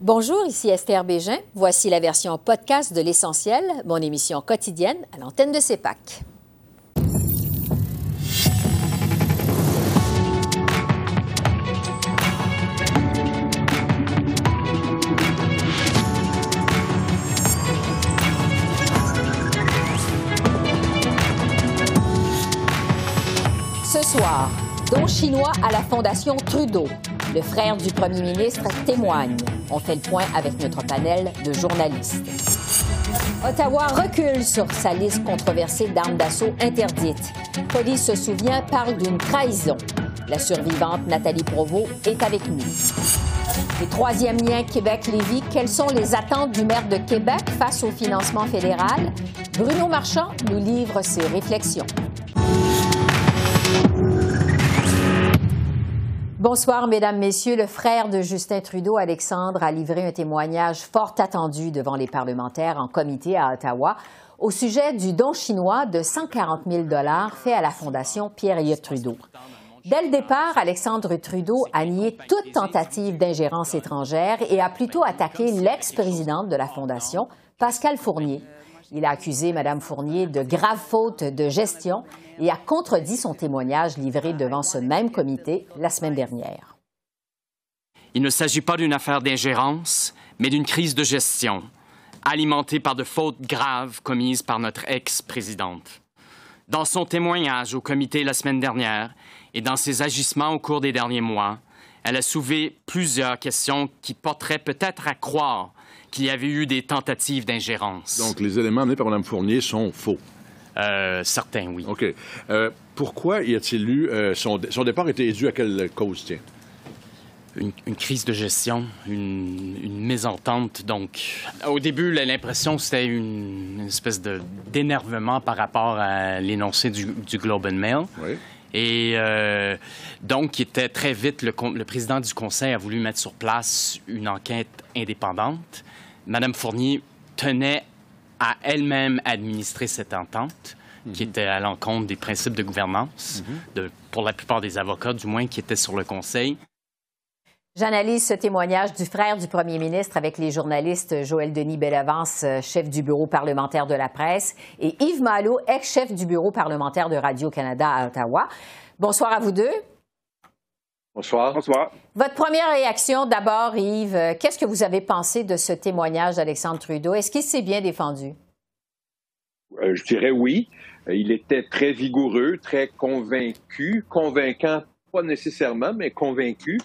Bonjour, ici Esther Bégin. Voici la version podcast de L'Essentiel, mon émission quotidienne à l'antenne de CEPAC. Ce soir, don chinois à la Fondation Trudeau. Le frère du premier ministre témoigne. On fait le point avec notre panel de journalistes. Ottawa recule sur sa liste controversée d'armes d'assaut interdites. Police se souvient parle d'une trahison. La survivante Nathalie Provost est avec nous. Et troisième lien Québec-Lévis, quelles sont les attentes du maire de Québec face au financement fédéral? Bruno Marchand nous livre ses réflexions. Bonsoir, Mesdames, Messieurs. Le frère de Justin Trudeau, Alexandre, a livré un témoignage fort attendu devant les parlementaires en comité à Ottawa au sujet du don chinois de 140 000 fait à la Fondation Pierre-Éliott Trudeau. Dès le départ, Alexandre Trudeau a nié toute tentative d'ingérence étrangère et a plutôt attaqué l'ex-présidente de la Fondation, Pascal Fournier. Il a accusé Mme Fournier de graves fautes de gestion et a contredit son témoignage livré devant ce même comité la semaine dernière. Il ne s'agit pas d'une affaire d'ingérence, mais d'une crise de gestion, alimentée par de fautes graves commises par notre ex-présidente. Dans son témoignage au comité la semaine dernière et dans ses agissements au cours des derniers mois, elle a soulevé plusieurs questions qui porteraient peut-être à croire qu'il y avait eu des tentatives d'ingérence. Donc, les éléments amenés par Mme Fournier sont faux? Euh, certains, oui. OK. Euh, pourquoi y a-t-il eu... Euh, son, son, départ était dû à quelle cause, tiens? Une, une, crise de gestion, une, une, mésentente. Donc, au début, l'impression, c'était une, une, espèce d'énervement par rapport à l'énoncé du, du, Globe and Mail. Oui. Et euh, donc, il était très vite, le, le, président du Conseil a voulu mettre sur place une enquête indépendante. Madame Fournier tenait à elle-même administrer cette entente, mm -hmm. qui était à l'encontre des principes de gouvernance, mm -hmm. de, pour la plupart des avocats, du moins, qui étaient sur le Conseil. J'analyse ce témoignage du frère du premier ministre avec les journalistes Joël Denis Bellavance, chef du bureau parlementaire de la presse, et Yves Malo, ex-chef du bureau parlementaire de Radio-Canada à Ottawa. Bonsoir à vous deux. Bonsoir. Bonsoir. Votre première réaction, d'abord, Yves, qu'est-ce que vous avez pensé de ce témoignage d'Alexandre Trudeau? Est-ce qu'il s'est bien défendu? Euh, je dirais oui. Il était très vigoureux, très convaincu, convaincant, pas nécessairement, mais convaincu,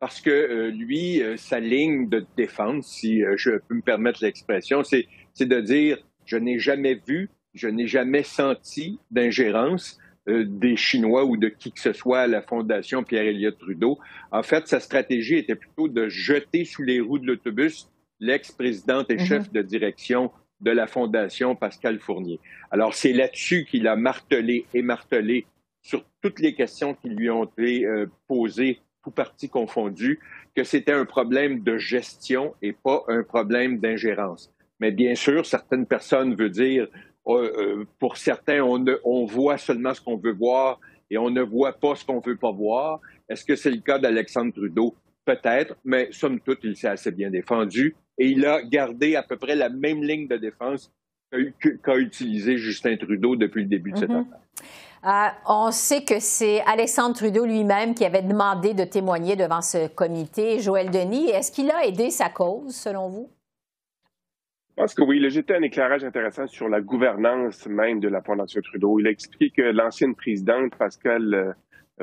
parce que euh, lui, euh, sa ligne de défense, si euh, je peux me permettre l'expression, c'est de dire je n'ai jamais vu, je n'ai jamais senti d'ingérence des Chinois ou de qui que ce soit à la Fondation Pierre-Éliott Trudeau. En fait, sa stratégie était plutôt de jeter sous les roues de l'autobus l'ex-présidente et mm -hmm. chef de direction de la Fondation, Pascal Fournier. Alors, c'est là-dessus qu'il a martelé et martelé sur toutes les questions qui lui ont été euh, posées, tout parti confondu, que c'était un problème de gestion et pas un problème d'ingérence. Mais bien sûr, certaines personnes veulent dire, euh, pour certains, on, ne, on voit seulement ce qu'on veut voir et on ne voit pas ce qu'on veut pas voir. Est-ce que c'est le cas d'Alexandre Trudeau? Peut-être, mais somme toute, il s'est assez bien défendu et il a gardé à peu près la même ligne de défense qu'a qu utilisé Justin Trudeau depuis le début de cette mm -hmm. affaire. Euh, on sait que c'est Alexandre Trudeau lui-même qui avait demandé de témoigner devant ce comité. Joël Denis, est-ce qu'il a aidé sa cause, selon vous? Je pense que oui. Il a jeté un éclairage intéressant sur la gouvernance même de la Fondation Trudeau. Il a expliqué que l'ancienne présidente, Pascal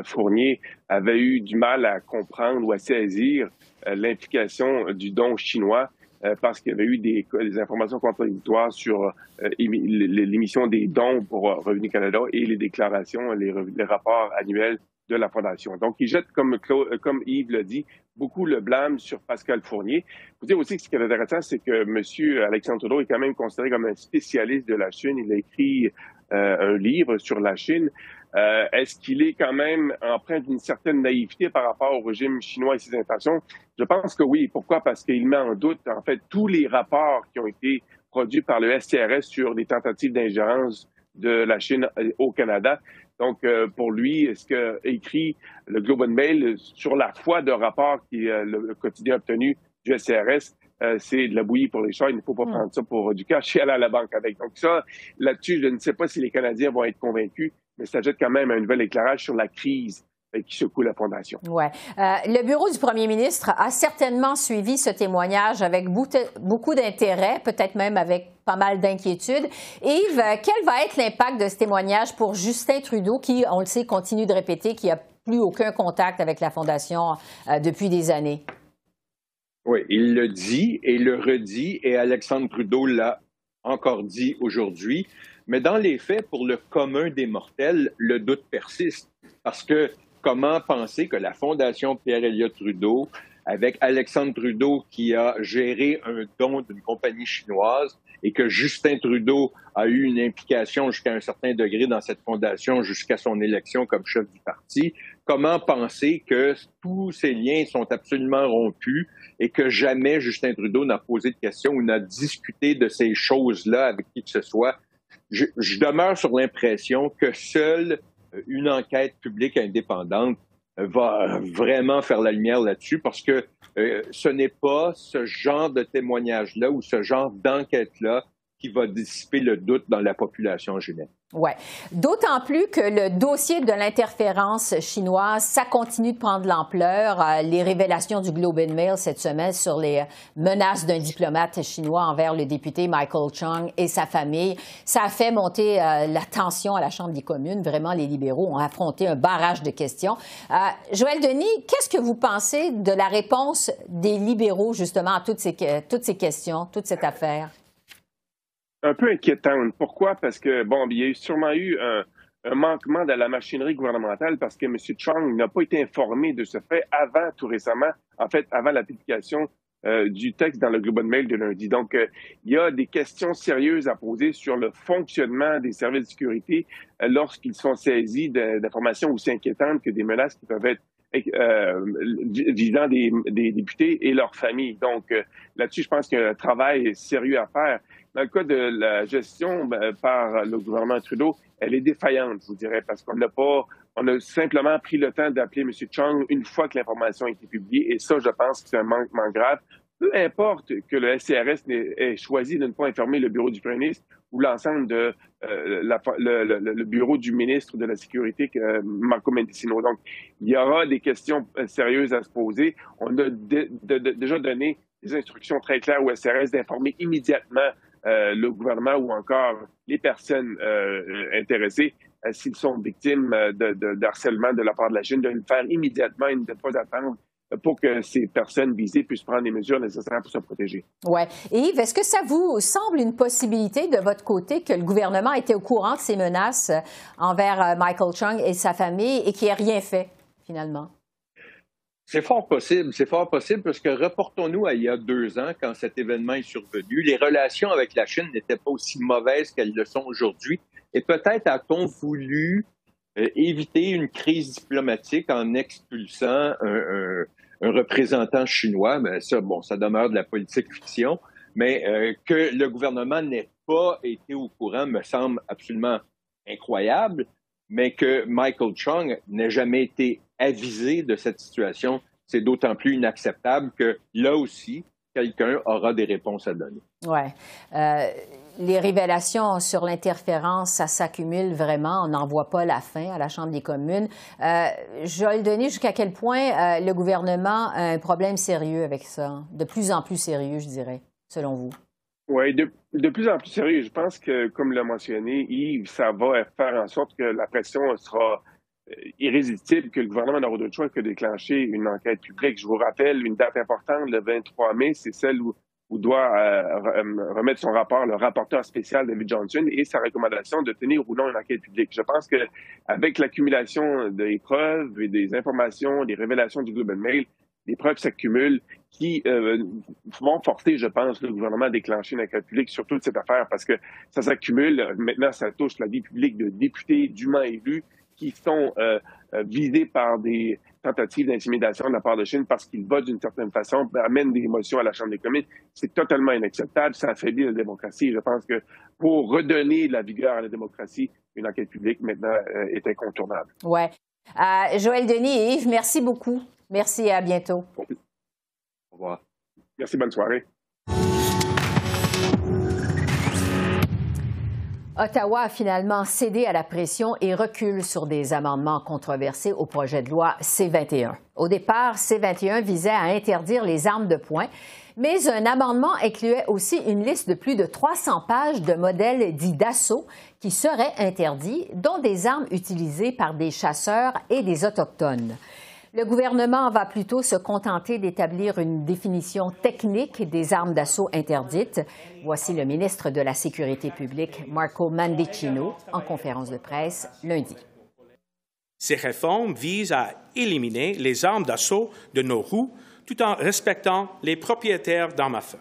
Fournier, avait eu du mal à comprendre ou à saisir l'implication du don chinois parce qu'il y avait eu des, des informations contradictoires sur euh, l'émission des dons pour Revenu Canada et les déclarations, les, rapports annuels de la Fondation. Donc, il jette, comme, Yves l'a dit, beaucoup le blâme sur Pascal Fournier. Faut dire aussi que ce qui est intéressant, c'est que M. Alexandre Trudeau est quand même considéré comme un spécialiste de la Chine. Il a écrit euh, un livre sur la Chine. Euh, Est-ce qu'il est quand même empreint d'une certaine naïveté par rapport au régime chinois et ses intentions? Je pense que oui. Pourquoi? Parce qu'il met en doute, en fait, tous les rapports qui ont été produits par le STRS sur des tentatives d'ingérence de la Chine au Canada. Donc, euh, pour lui, ce que écrit le Globe and Mail sur la foi de rapports que euh, le, quotidien obtenu du SCRS, euh, c'est de la bouillie pour les chats. Il ne faut pas hmm. prendre ça pour du cash et aller à la banque avec. Donc ça, là-dessus, je ne sais pas si les Canadiens vont être convaincus, mais ça jette quand même un nouvel éclairage sur la crise qui secoue la Fondation. Ouais. Euh, le bureau du premier ministre a certainement suivi ce témoignage avec beaucoup d'intérêt, peut-être même avec pas mal d'inquiétudes. Yves, quel va être l'impact de ce témoignage pour Justin Trudeau, qui, on le sait, continue de répéter qu'il n'y a plus aucun contact avec la Fondation euh, depuis des années? Oui, il le dit et le redit, et Alexandre Trudeau l'a encore dit aujourd'hui. Mais dans les faits, pour le commun des mortels, le doute persiste. Parce que comment penser que la Fondation Pierre-Éliott Trudeau, avec Alexandre Trudeau qui a géré un don d'une compagnie chinoise et que Justin Trudeau a eu une implication jusqu'à un certain degré dans cette fondation jusqu'à son élection comme chef du parti, comment penser que tous ces liens sont absolument rompus et que jamais Justin Trudeau n'a posé de questions ou n'a discuté de ces choses-là avec qui que ce soit. Je, demeure sur l'impression que seule euh, une enquête publique indépendante euh, va vraiment faire la lumière là-dessus parce que euh, ce n'est pas ce genre de témoignage-là ou ce genre d'enquête-là qui va dissiper le doute dans la population générale. Oui. D'autant plus que le dossier de l'interférence chinoise, ça continue de prendre l'ampleur. Euh, les révélations du Globe and Mail cette semaine sur les menaces d'un diplomate chinois envers le député Michael Chung et sa famille, ça a fait monter euh, la tension à la Chambre des communes. Vraiment, les libéraux ont affronté un barrage de questions. Euh, Joël Denis, qu'est-ce que vous pensez de la réponse des libéraux justement à toutes ces, toutes ces questions, toute cette affaire? Un peu inquiétante. Pourquoi? Parce que, bon, il y a sûrement eu un, manquement de la machinerie gouvernementale parce que M. Chung n'a pas été informé de ce fait avant, tout récemment, en fait, avant la publication euh, du texte dans le Globe Mail de lundi. Donc, euh, il y a des questions sérieuses à poser sur le fonctionnement des services de sécurité euh, lorsqu'ils sont saisis d'informations aussi inquiétantes que des menaces qui peuvent être visant des, des, députés et leurs familles. Donc, là-dessus, je pense qu'il y a un travail sérieux à faire. Dans le cas de la gestion ben, par le gouvernement Trudeau, elle est défaillante, je vous dirais, parce qu'on n'a pas, on a simplement pris le temps d'appeler M. Chung une fois que l'information a été publiée, et ça, je pense que c'est un manquement grave. Peu importe que le SCRS ait choisi de ne pas informer le bureau du premier ministre ou l'ensemble de euh, le, bureau du ministre de la Sécurité, Marco Mendicino. Donc, il y aura des questions euh, sérieuses à se poser. On a déjà donné des instructions très claires au SRS d'informer immédiatement euh, le gouvernement ou encore les personnes euh, intéressées euh, s'ils sont victimes de, de, harcèlement de la part de la Chine, de le faire immédiatement et ne pas attendre pour que ces personnes visées puissent prendre les mesures nécessaires pour se protéger. Oui. Et Yves, est-ce que ça vous semble une possibilité de votre côté que le gouvernement était au courant de ces menaces envers Michael Chung et sa famille et qu'il n'ait rien fait, finalement? C'est fort possible, c'est fort possible parce que reportons-nous à il y a deux ans quand cet événement est survenu. Les relations avec la Chine n'étaient pas aussi mauvaises qu'elles le sont aujourd'hui. Et peut-être a-t-on voulu euh, éviter une crise diplomatique en expulsant un, représentant chinois. Mais ça, bon, ça demeure de la politique fiction. Mais euh, que le gouvernement n'ait pas été au courant me semble absolument incroyable mais que Michael Chung n'ait jamais été avisé de cette situation, c'est d'autant plus inacceptable que là aussi, quelqu'un aura des réponses à donner. Oui. Euh, les révélations sur l'interférence, ça s'accumule vraiment. On n'en voit pas la fin à la Chambre des communes. Euh, Joël Denis, jusqu'à quel point euh, le gouvernement a un problème sérieux avec ça? De plus en plus sérieux, je dirais, selon vous. Oui, de, de, plus en plus sérieux. Je pense que, comme l'a mentionné Yves, ça va faire en sorte que la pression sera euh, irrésistible, que le gouvernement n'aura d'autre choix que de déclencher une enquête publique. Je vous rappelle, une date importante, le 23 mai, c'est celle où, où doit euh, euh, remettre son rapport le rapporteur spécial David Johnson et sa recommandation de tenir ou non une enquête publique. Je pense que avec l'accumulation des preuves et des informations, des révélations du Globe Mail, les preuves s'accumulent qui euh, vont forcer, je pense, le gouvernement à déclencher une enquête publique sur toute cette affaire parce que ça s'accumule. Maintenant, ça touche la vie publique de députés dûment élus qui sont euh, visés par des tentatives d'intimidation de la part de Chine parce qu'ils votent d'une certaine façon, amènent des émotions à la Chambre des communes. C'est totalement inacceptable. Ça affaiblit la démocratie. Je pense que pour redonner la vigueur à la démocratie, une enquête publique maintenant est incontournable. Ouais. Joël Denis et Yves, merci beaucoup. Merci et à bientôt. Au revoir. Merci, bonne soirée. Ottawa a finalement cédé à la pression et recule sur des amendements controversés au projet de loi C-21. Au départ, C-21 visait à interdire les armes de poing, mais un amendement incluait aussi une liste de plus de 300 pages de modèles dits d'assaut qui seraient interdits, dont des armes utilisées par des chasseurs et des Autochtones. Le gouvernement va plutôt se contenter d'établir une définition technique des armes d'assaut interdites. Voici le ministre de la Sécurité publique, Marco Mandicino, en conférence de presse lundi. Ces réformes visent à éliminer les armes d'assaut de nos roues tout en respectant les propriétaires d'armes à feu.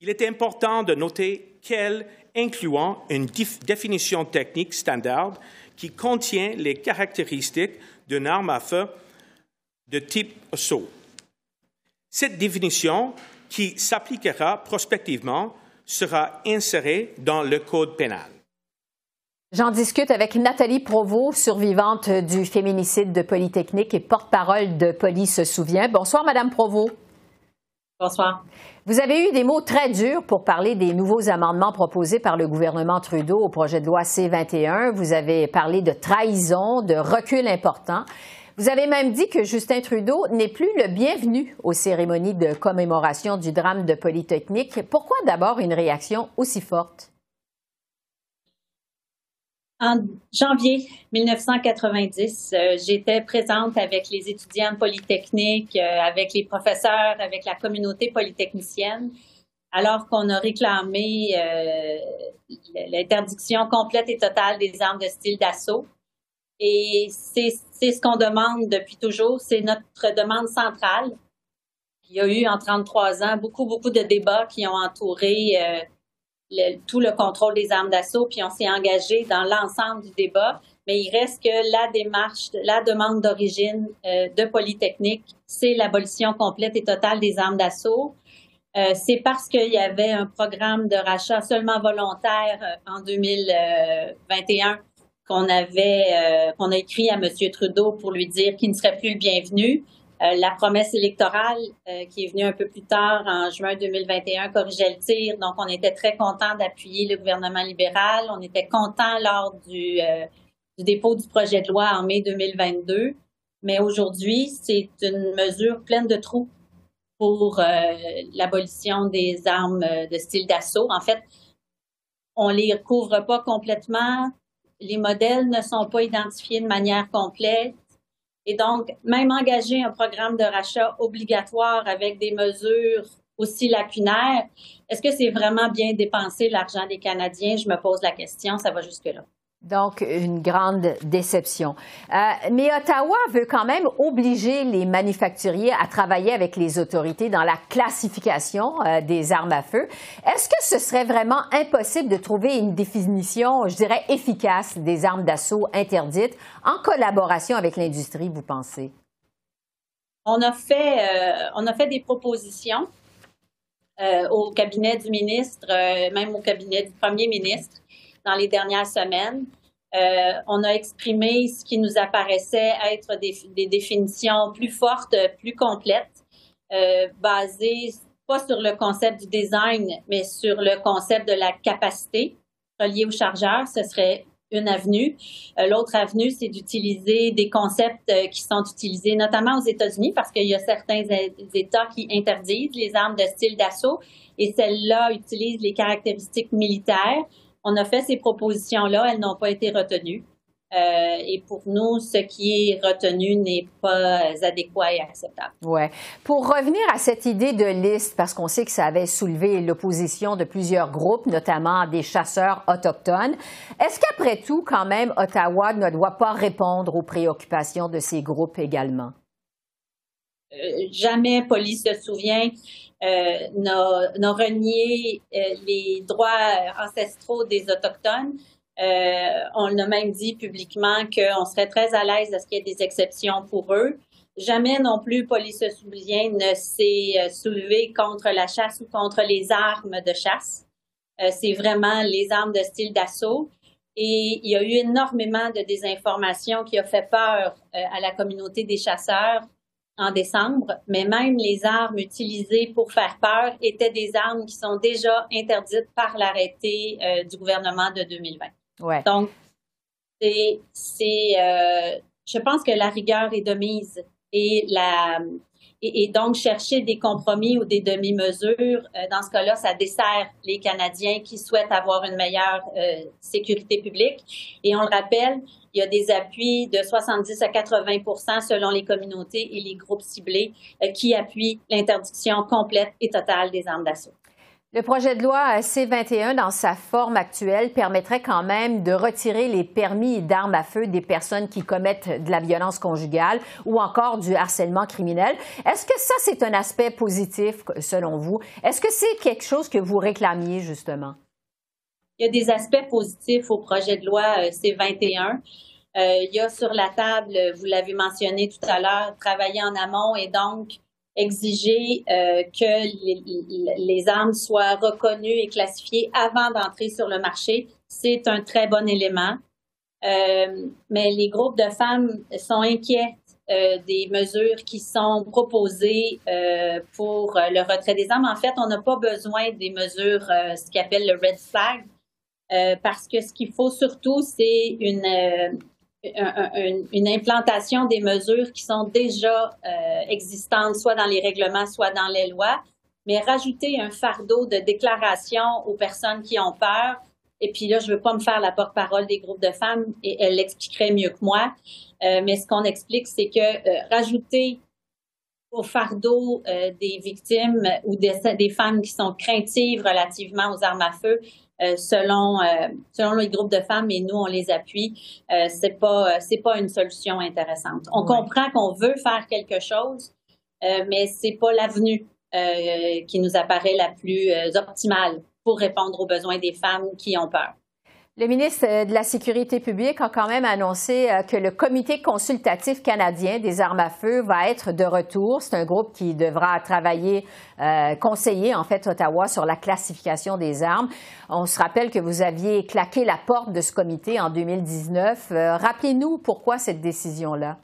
Il est important de noter qu'elles incluant une définition technique standard qui contient les caractéristiques d'une arme à feu de type assaut. Cette définition, qui s'appliquera prospectivement, sera insérée dans le Code pénal. J'en discute avec Nathalie Provost, survivante du féminicide de Polytechnique et porte-parole de Police Souvient. Bonsoir, Madame Provost. Bonsoir. Vous avez eu des mots très durs pour parler des nouveaux amendements proposés par le gouvernement Trudeau au projet de loi C-21. Vous avez parlé de trahison, de recul important. Vous avez même dit que Justin Trudeau n'est plus le bienvenu aux cérémonies de commémoration du drame de Polytechnique. Pourquoi d'abord une réaction aussi forte? En janvier 1990, euh, j'étais présente avec les étudiants de Polytechnique, euh, avec les professeurs, avec la communauté polytechnicienne, alors qu'on a réclamé euh, l'interdiction complète et totale des armes de style d'assaut. Et c'est ce qu'on demande depuis toujours. C'est notre demande centrale. Il y a eu en 33 ans beaucoup, beaucoup de débats qui ont entouré euh, tout le contrôle des armes d'assaut, puis on s'est engagé dans l'ensemble du débat. Mais il reste que la démarche, la demande d'origine euh, de Polytechnique, c'est l'abolition complète et totale des armes d'assaut. Euh, c'est parce qu'il y avait un programme de rachat seulement volontaire en 2021 qu'on avait euh, qu'on a écrit à M. Trudeau pour lui dire qu'il ne serait plus le bienvenu. Euh, la promesse électorale euh, qui est venue un peu plus tard en juin 2021 corrigeait le tir. Donc, on était très content d'appuyer le gouvernement libéral. On était content lors du, du dépôt du projet de loi en mai 2022. Mais aujourd'hui, c'est une mesure pleine de trous pour l'abolition des armes de style d'assaut. En fait, on les couvre pas complètement les modèles ne sont pas identifiés de manière complète. Et donc, même engager un programme de rachat obligatoire avec des mesures aussi lacunaires, est-ce que c'est vraiment bien dépenser l'argent des Canadiens? Je me pose la question, ça va jusque-là. Donc, une grande déception. Euh, mais Ottawa veut quand même obliger les manufacturiers à travailler avec les autorités dans la classification euh, des armes à feu. Est-ce que ce serait vraiment impossible de trouver une définition, je dirais, efficace des armes d'assaut interdites en collaboration avec l'industrie, vous pensez? On a fait, euh, on a fait des propositions au cabinet du ministre, même au cabinet du premier ministre dans les dernières semaines. Euh, on a exprimé ce qui nous apparaissait être des, définitions plus fortes, plus complètes, euh, basées pas sur le concept du design, mais sur le concept de la capacité reliée au chargeur. Ce serait une avenue. Euh, l'autre avenue, c'est d'utiliser des concepts qui sont utilisés notamment aux États-Unis parce qu'il y a certains États qui interdisent les armes de style d'assaut et celles-là utilisent les caractéristiques militaires on a fait ces propositions-là, elles n'ont pas été retenues. Euh, et pour nous, ce qui est retenu n'est pas adéquat et acceptable. Ouais. Pour revenir à cette idée de liste, parce qu'on sait que ça avait soulevé l'opposition de plusieurs groupes, notamment des chasseurs autochtones, est-ce qu'après tout, quand même, Ottawa ne doit pas répondre aux préoccupations de ces groupes également? Euh, jamais police se souvient n'a renié euh, les droits ancestraux des Autochtones. Euh, on a même dit publiquement qu'on serait très à l'aise à ce qu'il y ait des exceptions pour eux. Jamais non plus Police Soulien ne s'est soulevé contre la chasse ou contre les armes de chasse. C'est vraiment les armes de style d'assaut. Et il y a eu énormément de désinformation qui a fait peur à la communauté des chasseurs en décembre, mais même les armes utilisées pour faire peur étaient des armes qui sont déjà interdites par l'arrêté euh, du gouvernement de 2020. Ouais. Donc, c'est, euh, je pense que la rigueur est de mise et la, et, donc chercher des compromis ou des demi-mesures, euh, dans ce cas-là, ça dessert les Canadiens qui souhaitent avoir une meilleure euh, sécurité publique. Et on le rappelle, il y a des appuis de 70 à 80% selon les communautés et les groupes ciblés euh, qui appuient l'interdiction complète et totale des armes d'assaut. Le projet de loi C-21, dans sa forme actuelle, permettrait quand même de retirer les permis d'armes à feu des personnes qui commettent de la violence conjugale ou encore du harcèlement criminel. Est-ce que ça, c'est un aspect positif selon vous? Est-ce que c'est quelque chose que vous réclamiez justement? Il y a des aspects positifs au projet de loi euh, C-21. Euh, il y a sur la table, vous l'avez mentionné tout à l'heure, travailler en amont et donc exiger euh, que les, armes soient reconnues et classifiées avant d'entrer sur le marché, c'est un très bon élément. Euh, mais les groupes de femmes sont inquiets euh, des mesures qui sont proposées pour le retrait des armes. En fait, on n'a pas besoin des mesures, ce qu'on appelle le red flag, parce que ce qu'il faut surtout, c'est une une implantation des mesures qui sont déjà euh, existantes, soit dans les règlements, soit dans les lois, mais rajouter un fardeau de déclaration aux personnes qui ont peur. Et puis là, je ne veux pas me faire la porte-parole des groupes de femmes et elle l'expliquerait mieux que moi. Euh, mais ce qu'on explique, c'est que euh, rajouter au fardeau des victimes ou des, des, femmes qui sont craintives relativement aux armes à feu, euh, selon euh, selon les groupes de femmes et nous on les appuie. Euh, c'est pas c'est pas une solution intéressante. On comprend qu'on veut faire quelque chose mais c'est pas l'avenue qui nous apparaît la plus optimale pour répondre aux besoins des femmes qui ont peur le ministre euh, de la Sécurité publique a quand même annoncé euh, que le Comité consultatif canadien des armes à feu va être de retour. C'est un groupe qui devra travailler, euh, conseiller en fait Ottawa sur la classification des armes. On se rappelle que vous aviez claqué la porte de ce comité en 2019. Rappelez-nous pourquoi cette décision-là.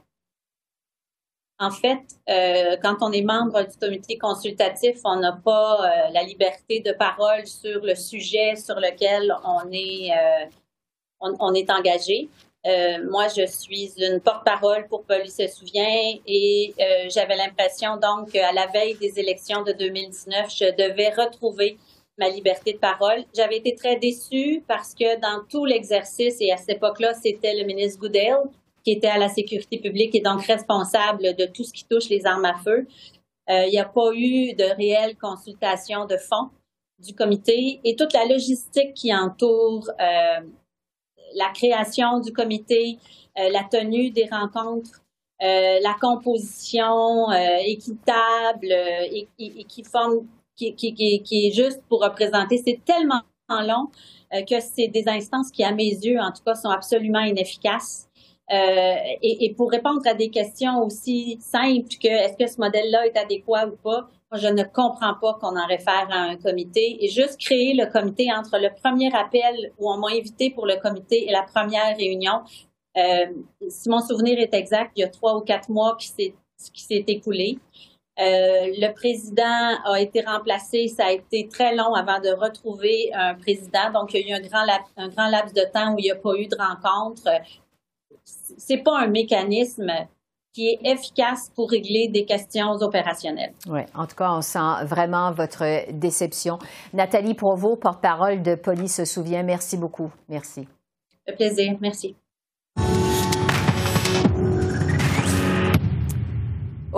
En fait, euh, quand on est membre du comité consultatif, on n'a pas euh, la liberté de parole sur le sujet sur lequel on est, euh, on, est engagé. moi, je suis une porte-parole pour Police se souvient et j'avais l'impression donc qu'à la veille des élections de 2019, je devais retrouver ma liberté de parole. J'avais été très déçue parce que dans tout l'exercice, et à cette époque-là, c'était le ministre Goodale qui était à la sécurité publique et donc responsable de tout ce qui touche les armes à feu. Euh, il n'y a pas eu de réelle consultation de fond du comité et toute la logistique qui entoure euh, la création du comité, euh, la tenue des rencontres, la composition équitable et, qui forme, qui, est juste pour représenter. C'est tellement long que c'est des instances qui, à mes yeux, en tout cas, sont absolument inefficaces. Euh, et, pour répondre à des questions aussi simples que est-ce que ce modèle-là est adéquat ou pas, je ne comprends pas qu'on en réfère à un comité et juste créer le comité entre le premier appel où on m'a invité pour le comité et la première réunion. Euh, si mon souvenir est exact, il y a trois ou quatre mois qui s'est qui s'est écoulé. Euh, le président a été remplacé. Ça a été très long avant de retrouver un président. Donc, il y a eu un grand, un grand laps de temps où il n'y a pas eu de rencontre c'est pas un mécanisme qui est efficace pour régler des questions opérationnelles. Oui, en tout cas, on sent vraiment votre déception. Nathalie Provost, porte-parole de Police se souvient. Merci beaucoup. Merci. Le plaisir. Merci.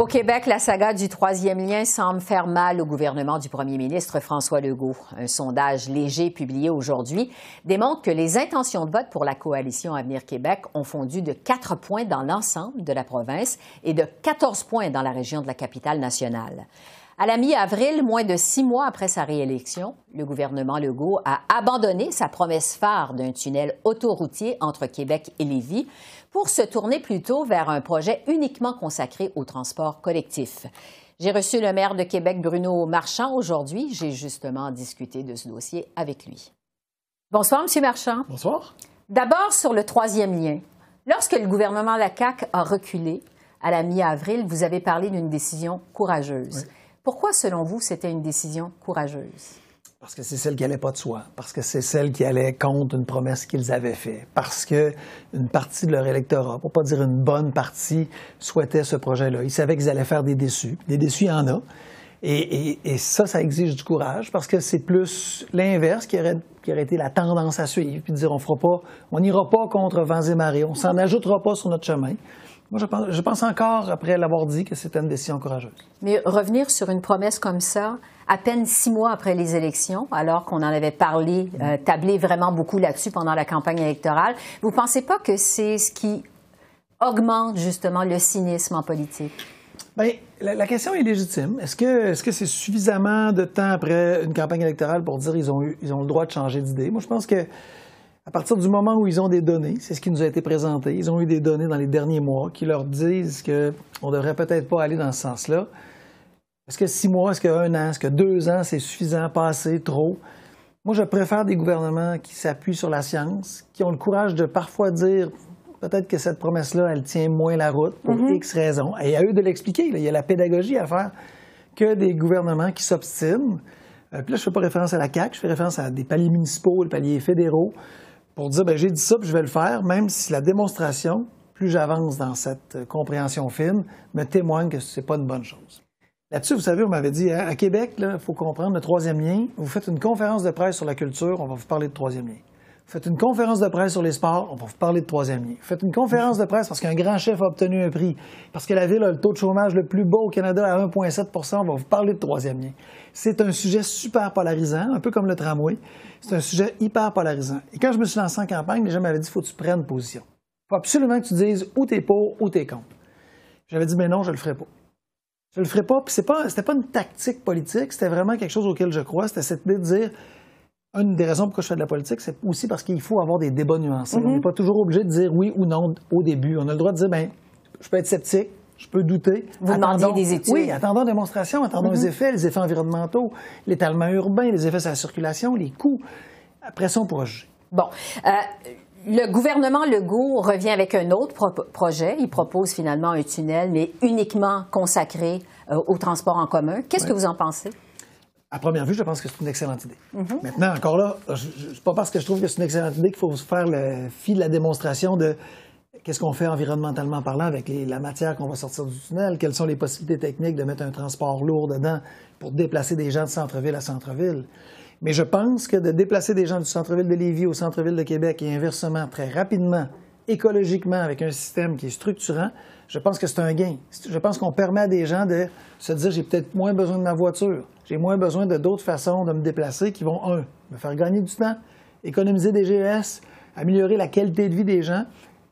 Au Québec, la saga du troisième lien semble faire mal au gouvernement du premier ministre François Legault. Un sondage léger publié aujourd'hui démontre que les intentions de vote pour la coalition Avenir Québec ont fondu de 4 points dans l'ensemble de la province et de 14 points dans la région de la capitale nationale. À la mi-avril, moins de six mois après sa réélection, le gouvernement Legault a abandonné sa promesse phare d'un tunnel autoroutier entre Québec et Lévis pour se tourner plutôt vers un projet uniquement consacré au transport collectif. J'ai reçu le maire de Québec, Bruno Marchand, aujourd'hui. J'ai justement discuté de ce dossier avec lui. Bonsoir, M. Marchand. Bonsoir. D'abord, sur le troisième lien. Lorsque le gouvernement LACAQ a reculé, à la mi-avril, vous avez parlé d'une décision courageuse. Pourquoi, selon vous, c'était une décision courageuse? Parce que c'est celle qui allait pas de soi, parce que c'est celle qui allait contre une promesse qu'ils avaient faite, parce que une partie de leur électorat, pour pas dire une bonne partie, souhaitait ce projet-là. Ils savaient qu'ils allaient faire des déçus. Des déçus, il y en a. Et, ça, ça exige du courage parce que c'est plus l'inverse qui aurait, été la tendance à suivre, puis dire on fera pas, on n'ira pas contre vents et marées, on s'en ajoutera pas sur notre chemin. Moi, je pense, je pense encore, après l'avoir dit, que c'était une décision courageuse. Mais revenir sur une promesse comme ça, à peine six mois après les élections, alors qu'on en avait parlé, euh, tablé vraiment beaucoup là-dessus pendant la campagne électorale, vous ne pensez pas que c'est ce qui augmente justement le cynisme en politique? Bien, la, question est légitime. Est-ce que c'est suffisamment de temps après une campagne électorale pour dire qu'ils ont eu, ils ont le droit de changer d'idée? Moi, je pense que à partir du moment où ils ont des données, c'est ce qui nous a été présenté, ils ont eu des données dans les derniers mois qui leur disent qu'on ne devrait peut-être pas aller dans ce sens-là. Est-ce que six mois, est-ce qu'un an, est-ce que deux ans, c'est suffisant, pas assez, trop? Moi, je préfère des gouvernements qui s'appuient sur la science, qui ont le courage de parfois dire peut-être que cette promesse-là, elle tient moins la route pour mhm. X raisons. Et à eux de l'expliquer. Il y a la pédagogie à faire que des gouvernements qui s'obstinent. Euh, puis là, je ne fais pas référence à la CAQ, je fais référence à des paliers municipaux, des paliers fédéraux, pour dire, ben, j'ai dit ça, puis je vais le faire, même si la démonstration, plus j'avance dans cette euh, compréhension fine, me témoigne que ce n'est pas une bonne chose. Là-dessus, vous savez, on m'avait dit, hein, à Québec, il faut comprendre le troisième lien. Vous faites une conférence de presse sur la culture, on va vous parler de troisième lien. Faites une conférence de presse sur les sports, on va vous parler de troisième lien. Faites une conférence de presse parce qu'un grand chef a obtenu un prix, parce que la ville a le taux de chômage le plus bas au Canada à 1,7% on va vous parler de troisième lien. C'est un sujet super polarisant, un peu comme le tramway. C'est un sujet hyper polarisant. Et quand je me suis lancé en campagne, les gens m'avaient dit il faut que tu prennes position. Il faut absolument que tu dises où t'es pour, où t'es contre. J'avais dit mais non, je le ferai pas. Je le ferai pas. Puis c'est pas, c'était pas une tactique politique, c'était vraiment quelque chose auquel je crois. C'était cette idée de dire une des raisons pourquoi je fais de la politique, c'est aussi parce qu'il faut avoir des débats nuancés. On n'est mhm. pas toujours obligé de dire oui ou non au début. On a le droit de dire, ben, je peux être sceptique, je peux douter. Vous attendons, des études. Oui, attendons démonstration, attendons les mhm. effets, les effets environnementaux, l'étalement urbain, les effets sur la circulation, les coûts. Après ça, on pourra juger. Bon. Euh, le gouvernement Legault revient avec un autre projet. Il propose finalement un tunnel, mais uniquement consacré euh, au transport en commun. Qu'est-ce que vous en pensez? à première vue, je pense que c'est une excellente idée. Mhm. Maintenant, encore là, c'est pas parce que je trouve que c'est une excellente idée qu'il faut faire le fil de la démonstration de qu'est-ce qu'on fait environnementalement parlant avec la matière qu'on va sortir du tunnel, quelles sont les possibilités techniques de mettre un transport lourd dedans pour déplacer des gens de centre-ville à centre-ville? Mais je pense que de déplacer des gens du centre-ville de Lévis au centre-ville de Québec et inversement très rapidement, écologiquement, avec un système qui est structurant, je pense que c'est un gain. Je pense qu'on permet à des gens de se dire j'ai peut-être moins besoin de ma voiture, j'ai moins besoin de d'autres façons de me déplacer qui vont, un, me faire gagner du temps, économiser des GES, améliorer la qualité de vie des gens.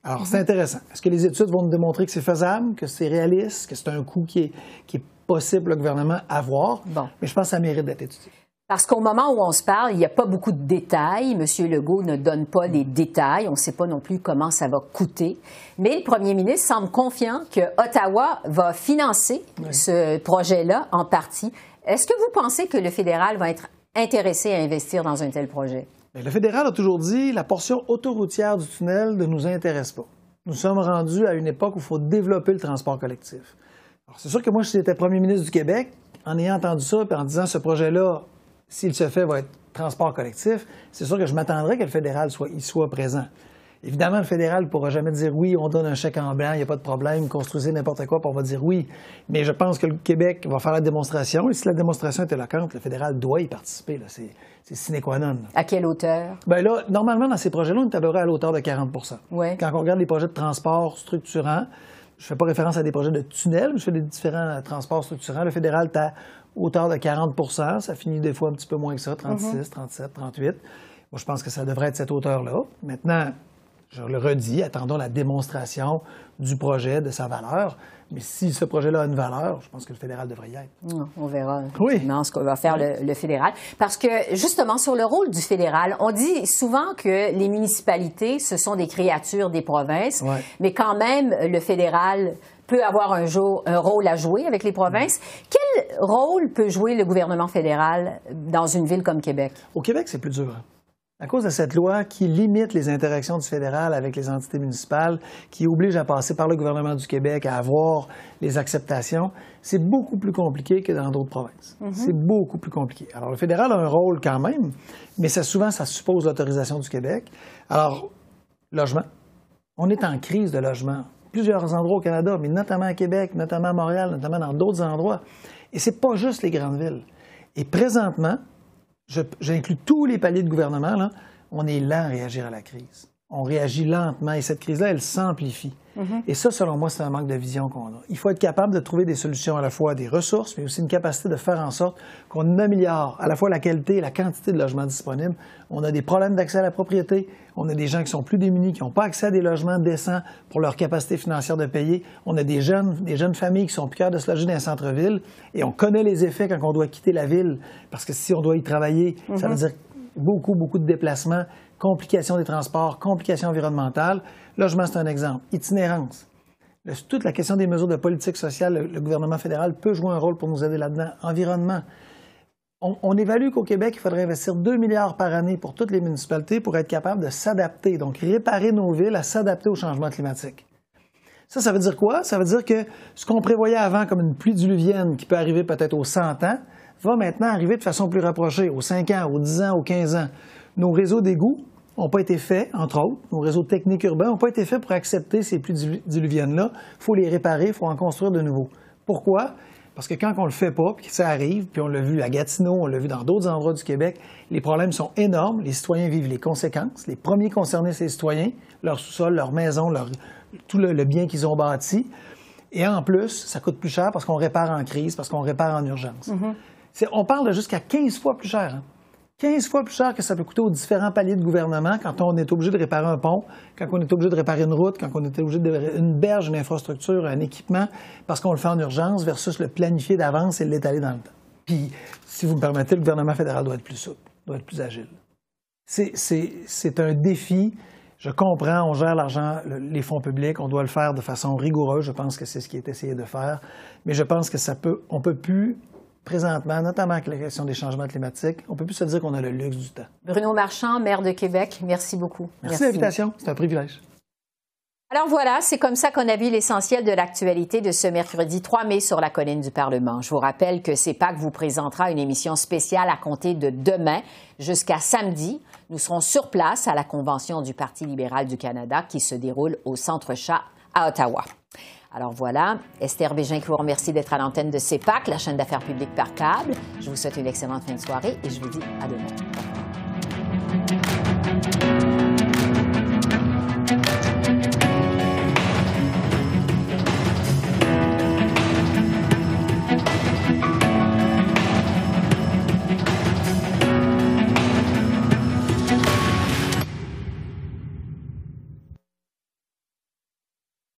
Alors, c'est intéressant. Est-ce que les études vont nous démontrer que c'est faisable, que c'est réaliste, que c'est un coût qui est, qui est possible le gouvernement à avoir? Bon. Mais je pense que ça mérite d'être étudié. Parce qu'au moment où on se parle, il n'y a pas beaucoup de détails. Monsieur Legault ne donne pas des détails. On ne sait pas non plus comment ça va coûter. Mais le premier ministre semble confiant que Ottawa va financer ce projet-là en partie. Est-ce que vous pensez que le fédéral va être intéressé à investir dans un tel projet? Le fédéral a toujours dit la portion autoroutière du tunnel ne nous intéresse pas. Nous sommes rendus à une époque où il faut développer le transport collectif. c'est sûr que moi, si j'étais premier ministre du Québec, en ayant entendu ça et en disant ce projet-là s'il se fait, va être transport collectif, c'est sûr que je m'attendrais que le fédéral y soit présent. Évidemment, le fédéral ne pourra jamais dire oui, on donne un chèque en blanc, il n'y a pas de problème, construisez n'importe quoi, puis on va dire oui. Mais je pense que le Québec va faire la démonstration, et si la démonstration est éloquente, le fédéral doit y participer. C'est sine qua non. À quelle hauteur? Bien là, normalement, dans ces projets-là, on tablerait à l'auteur de 40% ouais. Quand on regarde les projets de transport structurants, je ne fais pas référence à des projets de tunnels, je fais des différents transports structurants. Le fédéral est à hauteur de 40% Ça finit des fois un petit peu moins que ça, 36, 37, 38. Moi, je pense que ça devrait être cette hauteur-là. Maintenant, je le redis, attendons la démonstration du projet, de sa valeur. Mais si ce projet-là a une valeur, je pense que le fédéral devrait y être. On verra oui. ce qu'on va faire le, fédéral. Parce que, justement, sur le rôle du fédéral, on dit souvent que les municipalités, ce sont des créatures des provinces, mais quand même, le fédéral peut avoir un, un, rôle à jouer avec les provinces. Quel rôle peut jouer le gouvernement fédéral dans une ville comme Québec? Au Québec, c'est plus dur. À cause de cette loi qui limite les interactions du fédéral avec les entités municipales, qui oblige à passer par le gouvernement du Québec, à avoir les acceptations, c'est beaucoup plus compliqué que dans d'autres provinces. Mhm. C'est beaucoup plus compliqué. Alors, le fédéral a un rôle quand même, mais ça, souvent, ça suppose l'autorisation du Québec. Alors, logement. On est en crise de logement. Plusieurs endroits au Canada, mais notamment à Québec, notamment à Montréal, notamment dans d'autres endroits. Et c'est pas juste les grandes villes. Et présentement, j'inclus tous les paliers de gouvernement, là, on est lent à réagir à la crise. On réagit lentement et cette crise-là, elle s'amplifie. Et ça, selon moi, c'est un manque de vision qu'on a. Il faut être capable de trouver des solutions à la fois des ressources, mais aussi une capacité de faire en sorte qu'on améliore à la fois la qualité et la quantité de logements disponibles. On a des problèmes d'accès à la propriété. On a des gens qui sont plus démunis, qui n'ont pas accès à des logements décents pour leur capacité financière de payer. On a des jeunes, des jeunes familles qui sont plus de se loger dans les centres-villes. Et on connaît les effets quand on doit quitter la ville, parce que si on doit y travailler, ça veut dire beaucoup, beaucoup de déplacements, complications des transports, complications environnementales. Logement, c'est un exemple. Itinérance. Toute la question des mesures de politique sociale, le, le gouvernement fédéral peut jouer un rôle pour nous aider là-dedans. Environnement. On, on évalue qu'au Québec, il faudrait investir 2 milliards par année pour toutes les municipalités pour être capable de s'adapter, donc réparer nos villes à s'adapter au changement climatique. Ça, ça veut dire quoi? Ça veut dire que ce qu'on prévoyait avant comme une pluie diluvienne qui peut arriver peut-être aux 100 ans, va maintenant arriver de façon plus rapprochée, aux 5 ans, aux 10 ans, aux 15 ans. Nos réseaux d'égouts n'ont pas été faits, entre autres, nos réseaux techniques urbains n'ont pas été faits pour accepter ces pluies dilu- diluviennes-là. Il faut les réparer, il faut en construire de nouveaux. Pourquoi? Parce que quand on le fait pas, puis que ça arrive, puis on l'a vu à Gatineau, on l'a vu dans d'autres endroits du Québec, les problèmes sont énormes, les citoyens vivent les conséquences. Les premiers concernés, c'est les citoyens, leur sous-sol, leur maison, leur, tout le, le bien qu'ils ont bâti. Et en plus, ça coûte plus cher parce qu'on répare en crise, parce qu'on répare en urgence. C'est- On parle de jusqu'à 15 fois plus cher. hein. 15 fois plus cher que ça peut coûter aux différents paliers de gouvernement quand on est obligé de réparer un pont, quand on est obligé de réparer une route, quand on est obligé de réparer une berge, une infrastructure, un équipement, parce qu'on le fait en urgence versus le planifier d'avance et l'étaler dans le temps. Puis, si vous me permettez, le gouvernement fédéral doit être plus souple, doit être plus agile. C'est- un défi. Je comprends, on gère l'argent, le- les fonds publics, on doit le faire de façon rigoureuse. Je pense que c'est ce qui est essayé de faire. Mais je pense que ça peut, on peut plus, présentement, notamment avec la question des changements climatiques, on peut plus se dire qu'on a le luxe du temps. Bruno Marchand, maire de Québec, merci beaucoup. Merci, de l'invitation, c'est un privilège. Alors voilà, c'est comme ça qu'on a vu l'essentiel de l'actualité de ce mercredi 3 mai sur la colline du Parlement. Je vous rappelle que CEPAC vous présentera une émission spéciale à compter de demain jusqu'à samedi. Nous serons sur place à la convention du Parti libéral du Canada qui se déroule au Centre Chat à Ottawa. Alors voilà, Esther Bégin qui vous remercie d'être à l'antenne de CEPAC, la chaîne d'affaires publiques par câble. Je vous souhaite une excellente fin de soirée et je vous dis à demain.